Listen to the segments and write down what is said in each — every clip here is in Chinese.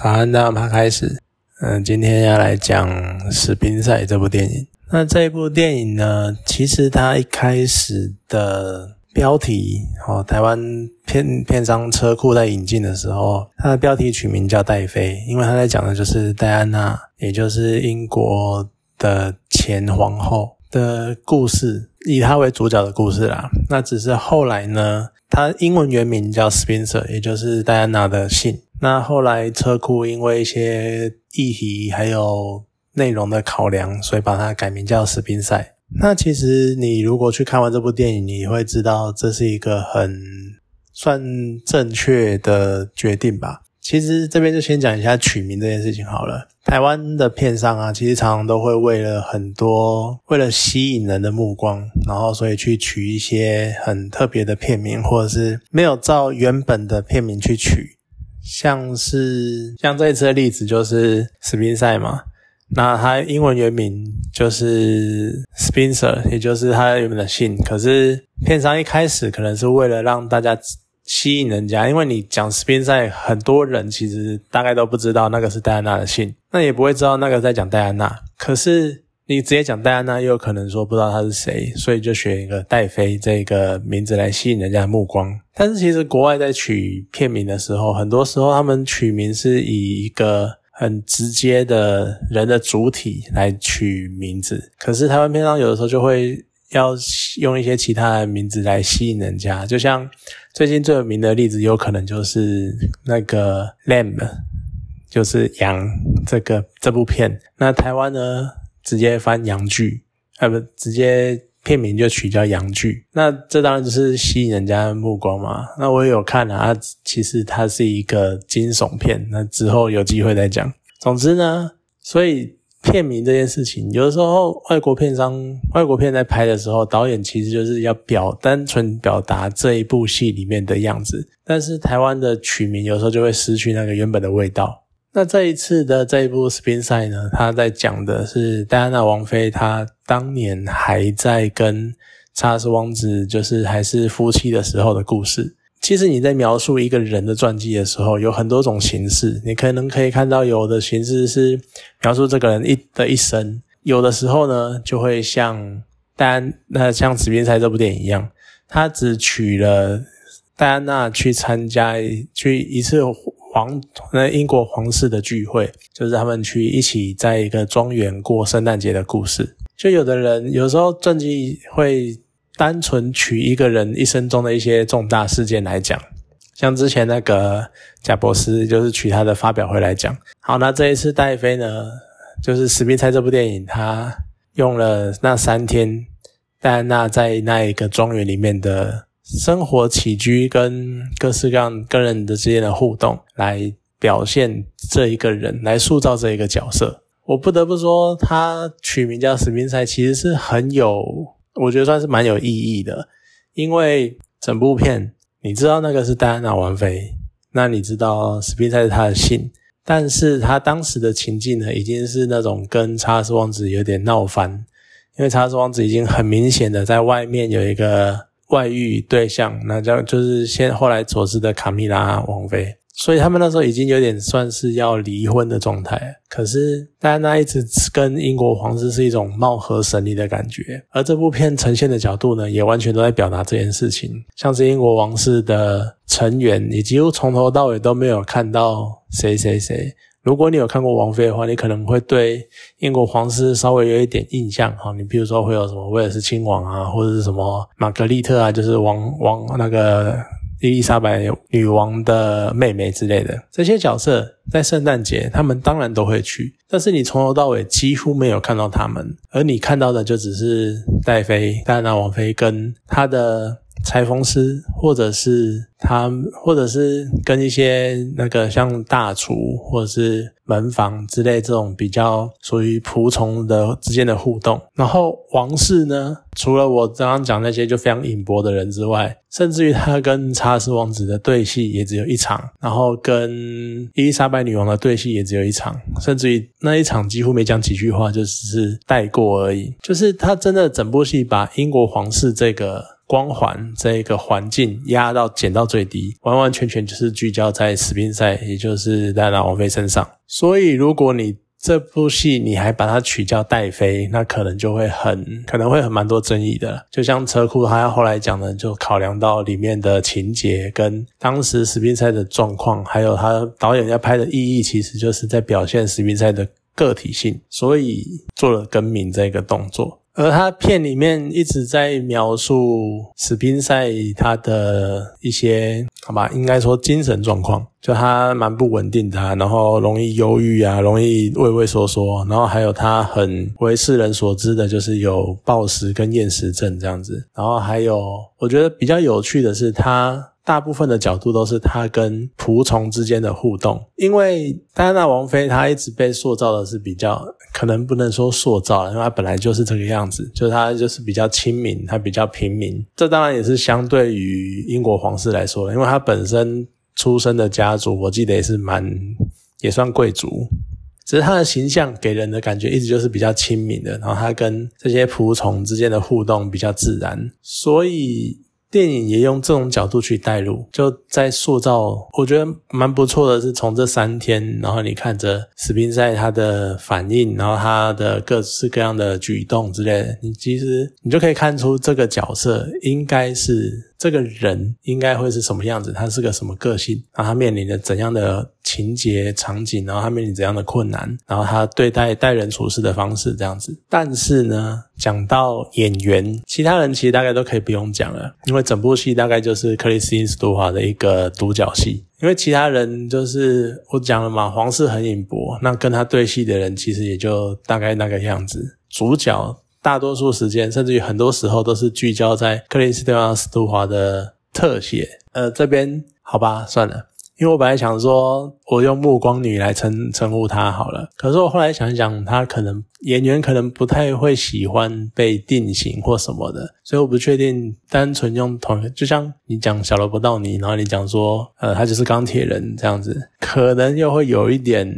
早安，大家开始。嗯，今天要来讲《史宾赛》这部电影。那这部电影呢，其实它一开始的标题，哦，台湾片片商车库在引进的时候，它的标题取名叫《戴妃》，因为它在讲的就是戴安娜，也就是英国的前皇后的故事，以她为主角的故事啦。那只是后来呢，它英文原名叫 Spencer，也就是戴安娜的姓。那后来车库因为一些议题还有内容的考量，所以把它改名叫史宾赛。那其实你如果去看完这部电影，你会知道这是一个很算正确的决定吧。其实这边就先讲一下取名这件事情好了。台湾的片商啊，其实常常都会为了很多为了吸引人的目光，然后所以去取一些很特别的片名，或者是没有照原本的片名去取。像是像这一次的例子就是史宾赛嘛，那他英文原名就是 Spencer，也就是他原本的姓。可是片商一开始可能是为了让大家吸引人家，因为你讲史宾赛，很多人其实大概都不知道那个是戴安娜的姓，那也不会知道那个在讲戴安娜。可是你直接讲戴安娜，又有可能说不知道她是谁，所以就选一个戴妃这个名字来吸引人家的目光。但是其实国外在取片名的时候，很多时候他们取名是以一个很直接的人的主体来取名字。可是台湾片商有的时候就会要用一些其他的名字来吸引人家，就像最近最有名的例子，有可能就是那个 Lamb，就是羊这个这部片。那台湾呢？直接翻洋剧，啊不，直接片名就取叫洋剧，那这当然就是吸引人家的目光嘛。那我也有看啊，其实它是一个惊悚片，那之后有机会再讲。总之呢，所以片名这件事情，有的时候外国片商、外国片在拍的时候，导演其实就是要表单纯表达这一部戏里面的样子，但是台湾的取名有时候就会失去那个原本的味道。那这一次的这一部《Spin 赛》呢，他在讲的是戴安娜王妃，她当年还在跟查尔斯王子，就是还是夫妻的时候的故事。其实你在描述一个人的传记的时候，有很多种形式，你可能可以看到有的形式是描述这个人一的一生，有的时候呢，就会像戴安那像《史宾赛》这部电影一样，他只取了戴安娜去参加去一次。皇那英国皇室的聚会，就是他们去一起在一个庄园过圣诞节的故事。就有的人有时候传记会单纯取一个人一生中的一些重大事件来讲，像之前那个贾伯斯就是取他的发表会来讲。好，那这一次戴妃呢，就是《史密斯》这部电影，他用了那三天戴安娜在那一个庄园里面的。生活起居跟各式各样跟人的之间的互动，来表现这一个人，来塑造这一个角色。我不得不说，他取名叫史宾赛，其实是很有，我觉得算是蛮有意义的。因为整部片，你知道那个是戴安娜王妃，那你知道史宾赛是他的姓，但是他当时的情境呢，已经是那种跟查尔斯王子有点闹翻，因为查尔斯王子已经很明显的在外面有一个。外遇对象，那叫就是先后来佐治的卡米拉王妃，所以他们那时候已经有点算是要离婚的状态。可是戴安娜一直跟英国皇室是一种貌合神离的感觉，而这部片呈现的角度呢，也完全都在表达这件事情。像是英国王室的成员，你几乎从头到尾都没有看到谁谁谁。如果你有看过王菲的话，你可能会对英国皇室稍微有一点印象哈。你比如说会有什么威尔斯亲王啊，或者是什么玛格丽特啊，就是王王那个伊丽莎白女王的妹妹之类的这些角色，在圣诞节他们当然都会去，但是你从头到尾几乎没有看到他们，而你看到的就只是戴妃戴安娜王妃跟她的。裁缝师，或者是他，或者是跟一些那个像大厨或者是门房之类这种比较属于仆从的之间的互动。然后王室呢，除了我刚刚讲那些就非常隐薄的人之外，甚至于他跟查尔斯王子的对戏也只有一场，然后跟伊丽莎白女王的对戏也只有一场，甚至于那一场几乎没讲几句话，就只是带过而已。就是他真的整部戏把英国皇室这个。光环这一个环境压到减到最低，完完全全就是聚焦在史宾赛，也就是戴拿王妃身上。所以，如果你这部戏你还把它取叫戴妃，那可能就会很可能会很蛮多争议的。就像车库他后来讲的，就考量到里面的情节跟当时史宾赛的状况，还有他导演要拍的意义，其实就是在表现史宾赛的个体性，所以做了更名这个动作。而他片里面一直在描述史宾塞他的一些，好吧，应该说精神状况，就他蛮不稳定的，然后容易忧郁啊，容易畏畏缩缩，然后还有他很为世人所知的就是有暴食跟厌食症这样子，然后还有我觉得比较有趣的是他。大部分的角度都是他跟仆从之间的互动，因为戴安娜王妃她一直被塑造的是比较，可能不能说塑造，因为他本来就是这个样子，就是她就是比较亲民，他比较平民。这当然也是相对于英国皇室来说，因为他本身出生的家族，我记得也是蛮也算贵族，只是他的形象给人的感觉一直就是比较亲民的，然后他跟这些仆从之间的互动比较自然，所以。电影也用这种角度去带入，就在塑造，我觉得蛮不错的。是从这三天，然后你看着史宾赛他的反应，然后他的各式各样的举动之类的，你其实你就可以看出这个角色应该是。这个人应该会是什么样子？他是个什么个性？然后他面临着怎样的情节场景？然后他面临怎样的困难？然后他对待待人处事的方式这样子。但是呢，讲到演员，其他人其实大概都可以不用讲了，因为整部戏大概就是克里斯汀·斯图华的一个独角戏。因为其他人就是我讲了嘛，皇室很隐薄，那跟他对戏的人其实也就大概那个样子。主角。大多数时间，甚至于很多时候，都是聚焦在克林斯蒂安·斯图华的特写。呃，这边好吧，算了，因为我本来想说，我用暮光女来称称呼她好了。可是我后来想一想，她可能演员可能不太会喜欢被定型或什么的，所以我不确定单纯用同，就像你讲小罗伯道尼，然后你讲说，呃，她就是钢铁人这样子，可能又会有一点。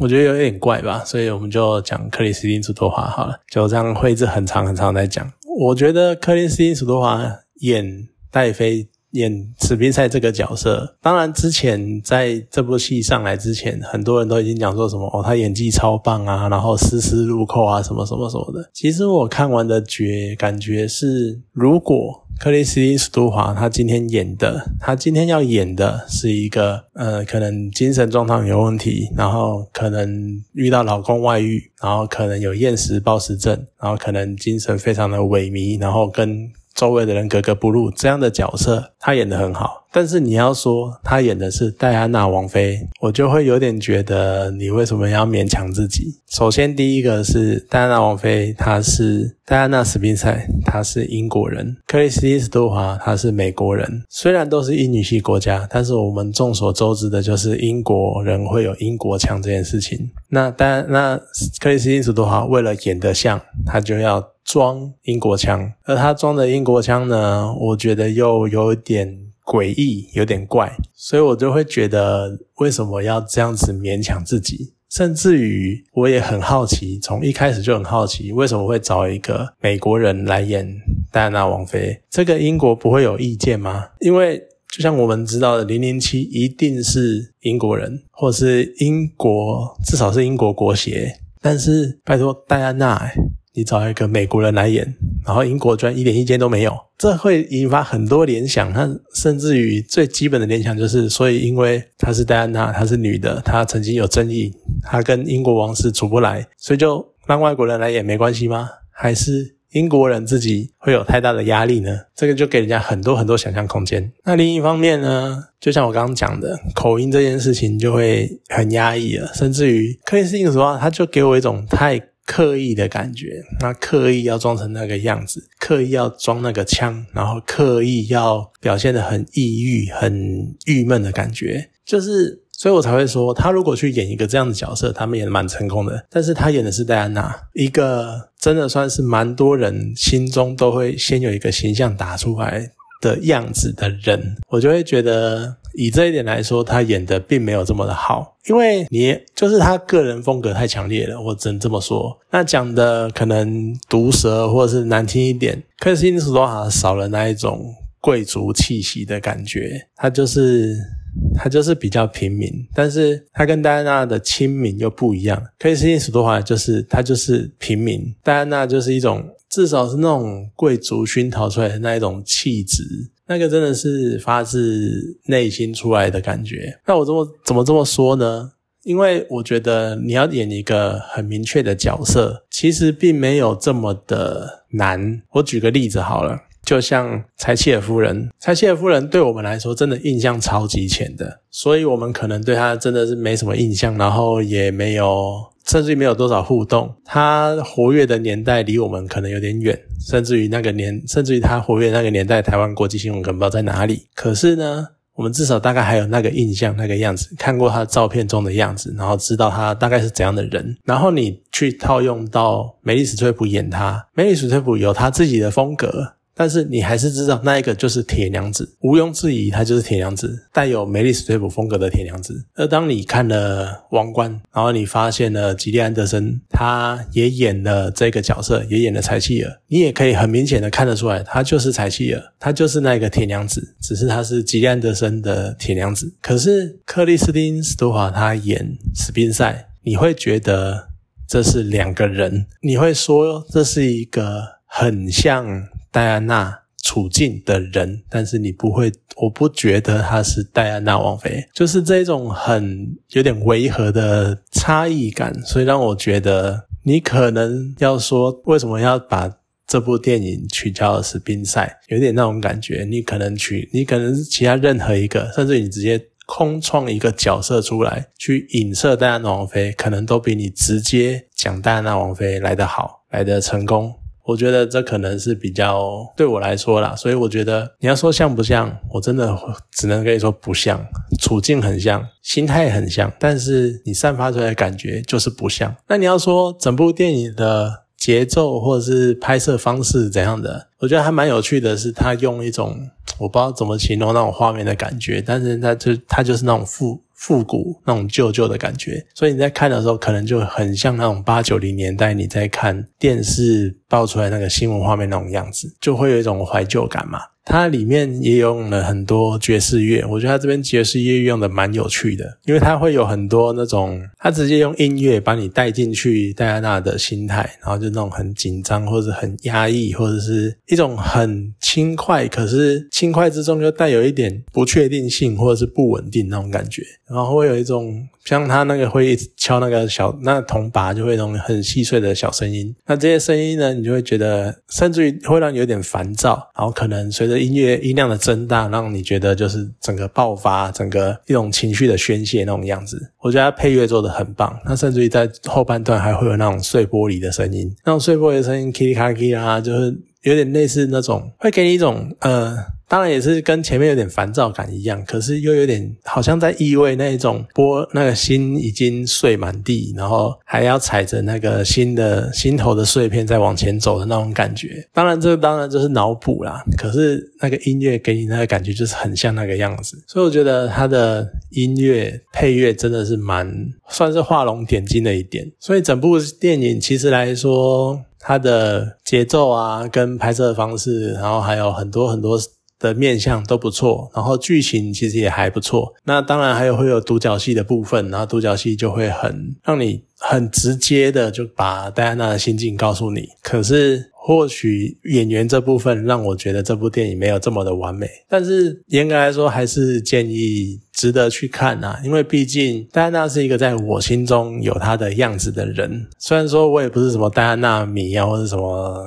我觉得有点怪吧，所以我们就讲克里斯汀·斯多华好了，就这样会一直很长很长在讲。我觉得克里斯汀·斯多华演戴妃、演史宾赛这个角色，当然之前在这部戏上来之前，很多人都已经讲说什么哦，他演技超棒啊，然后丝丝入扣啊，什么什么什么的。其实我看完的觉感觉是，如果克里斯汀·斯图华，他今天演的，他今天要演的是一个，呃，可能精神状态有问题，然后可能遇到老公外遇，然后可能有厌食暴食症，然后可能精神非常的萎靡，然后跟。周围的人格格不入，这样的角色他演得很好。但是你要说他演的是戴安娜王妃，我就会有点觉得你为什么要勉强自己？首先，第一个是戴安娜王妃，她是戴安娜史宾塞，她是英国人；克里斯蒂斯多华，她是美国人。虽然都是英语系国家，但是我们众所周知的就是英国人会有英国腔这件事情。那戴那克里斯蒂斯多华为了演得像，他就要。装英国腔，而他装的英国腔呢，我觉得又有点诡异，有点怪，所以我就会觉得为什么要这样子勉强自己？甚至于我也很好奇，从一开始就很好奇，为什么会找一个美国人来演戴安娜王妃？这个英国不会有意见吗？因为就像我们知道的，零零七一定是英国人，或是英国，至少是英国国血。但是拜托戴安娜。你找一个美国人来演，然后英国居然一点意见都没有，这会引发很多联想。他甚至于最基本的联想就是，所以因为她是戴安娜，她是女的，她曾经有争议，她跟英国王室处不来，所以就让外国人来演没关系吗？还是英国人自己会有太大的压力呢？这个就给人家很多很多想象空间。那另一方面呢，就像我刚刚讲的，口音这件事情就会很压抑了，甚至于克里斯汀的话，他就给我一种太。刻意的感觉，那刻意要装成那个样子，刻意要装那个腔，然后刻意要表现的很抑郁、很郁闷的感觉，就是，所以我才会说，他如果去演一个这样的角色，他们演的蛮成功的。但是他演的是戴安娜，一个真的算是蛮多人心中都会先有一个形象打出来的样子的人，我就会觉得。以这一点来说，他演的并没有这么的好，因为你就是他个人风格太强烈了，我只能这么说。那讲的可能毒舌或者是难听一点，克里斯汀·斯多华少了那一种贵族气息的感觉，他就是他就是比较平民，但是他跟戴安娜的亲民又不一样。克里斯汀·斯多华就是他就是平民，戴安娜就是一种。至少是那种贵族熏陶出来的那一种气质，那个真的是发自内心出来的感觉。那我这么怎么这么说呢？因为我觉得你要演一个很明确的角色，其实并没有这么的难。我举个例子好了，就像柴契尔夫人，柴契尔夫人对我们来说真的印象超级浅的，所以我们可能对她真的是没什么印象，然后也没有。甚至于没有多少互动，她活跃的年代离我们可能有点远，甚至于那个年，甚至于她活跃那个年代，台湾国际新闻可能不知道在哪里。可是呢，我们至少大概还有那个印象，那个样子，看过她照片中的样子，然后知道她大概是怎样的人。然后你去套用到梅丽史翠普演她，梅丽史翠普有他自己的风格。但是你还是知道那一个就是铁娘子，毋庸置疑，她就是铁娘子，带有梅丽史翠普风格的铁娘子。而当你看了《王冠》，然后你发现了吉利安德森，他也演了这个角色，也演了柴契尔，你也可以很明显的看得出来，他就是柴契尔，他就是那个铁娘子，只是他是吉利安德森的铁娘子。可是克里斯汀·斯图华他演史宾塞，你会觉得这是两个人，你会说这是一个很像。戴安娜处境的人，但是你不会，我不觉得她是戴安娜王妃，就是这种很有点违和的差异感，所以让我觉得你可能要说为什么要把这部电影取叫史宾赛，有点那种感觉。你可能取，你可能是其他任何一个，甚至你直接空创一个角色出来去影射戴安娜王妃，可能都比你直接讲戴安娜王妃来得好，来得成功。我觉得这可能是比较对我来说啦，所以我觉得你要说像不像，我真的只能跟你说不像，处境很像，心态很像，但是你散发出来的感觉就是不像。那你要说整部电影的节奏或者是拍摄方式怎样的，我觉得还蛮有趣的，是他用一种我不知道怎么形容那种画面的感觉，但是他就他就是那种复。复古那种旧旧的感觉，所以你在看的时候，可能就很像那种八九零年代你在看电视爆出来那个新闻画面那种样子，就会有一种怀旧感嘛。它里面也用了很多爵士乐，我觉得它这边爵士乐用的蛮有趣的，因为它会有很多那种，它直接用音乐把你带进去戴安娜的心态，然后就那种很紧张或者很压抑，或者是一种很轻快，可是轻快之中又带有一点不确定性或者是不稳定那种感觉，然后会有一种。像他那个会敲那个小那铜拔，就会那种很细碎的小声音。那这些声音呢，你就会觉得，甚至于会让你有点烦躁。然后可能随着音乐音量的增大，让你觉得就是整个爆发，整个一种情绪的宣泄那种样子。我觉得他配乐做的很棒。它甚至于在后半段还会有那种碎玻璃的声音，那种碎玻璃的声音，k i k i 啊，就是有点类似那种，会给你一种呃。当然也是跟前面有点烦躁感一样，可是又有点好像在意味那一种波，那个心已经碎满地，然后还要踩着那个心的心头的碎片在往前走的那种感觉。当然，这当然就是脑补啦。可是那个音乐给你那个感觉就是很像那个样子，所以我觉得他的音乐配乐真的是蛮算是画龙点睛的一点。所以整部电影其实来说，它的节奏啊，跟拍摄的方式，然后还有很多很多。的面相都不错，然后剧情其实也还不错。那当然还有会有独角戏的部分，然后独角戏就会很让你很直接的就把戴安娜的心境告诉你。可是或许演员这部分让我觉得这部电影没有这么的完美，但是严格来说还是建议值得去看呐，因为毕竟戴安娜是一个在我心中有她的样子的人。虽然说我也不是什么戴安娜迷啊，或者什么。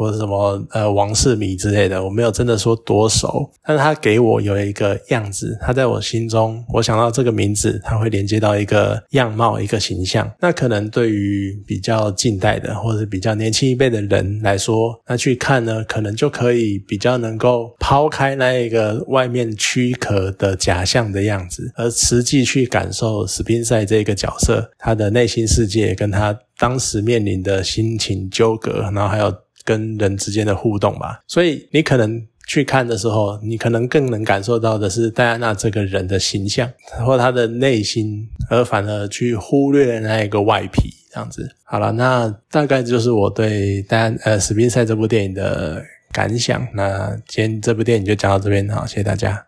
或者什么呃王世迷之类的，我没有真的说多熟，但是他给我有一个样子，他在我心中，我想到这个名字，他会连接到一个样貌、一个形象。那可能对于比较近代的或者比较年轻一辈的人来说，那去看呢，可能就可以比较能够抛开那一个外面躯壳的假象的样子，而实际去感受史宾塞这个角色他的内心世界，跟他当时面临的心情纠葛，然后还有。跟人之间的互动吧，所以你可能去看的时候，你可能更能感受到的是戴安娜这个人的形象或她的内心，而反而去忽略了那一个外皮这样子。好了，那大概就是我对戴安呃史宾赛这部电影的感想。那今天这部电影就讲到这边，好，谢谢大家。